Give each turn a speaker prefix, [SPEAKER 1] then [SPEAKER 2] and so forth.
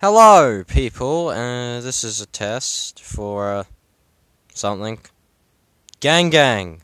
[SPEAKER 1] Hello, people. Uh, this is a test for uh, something. Gang gang.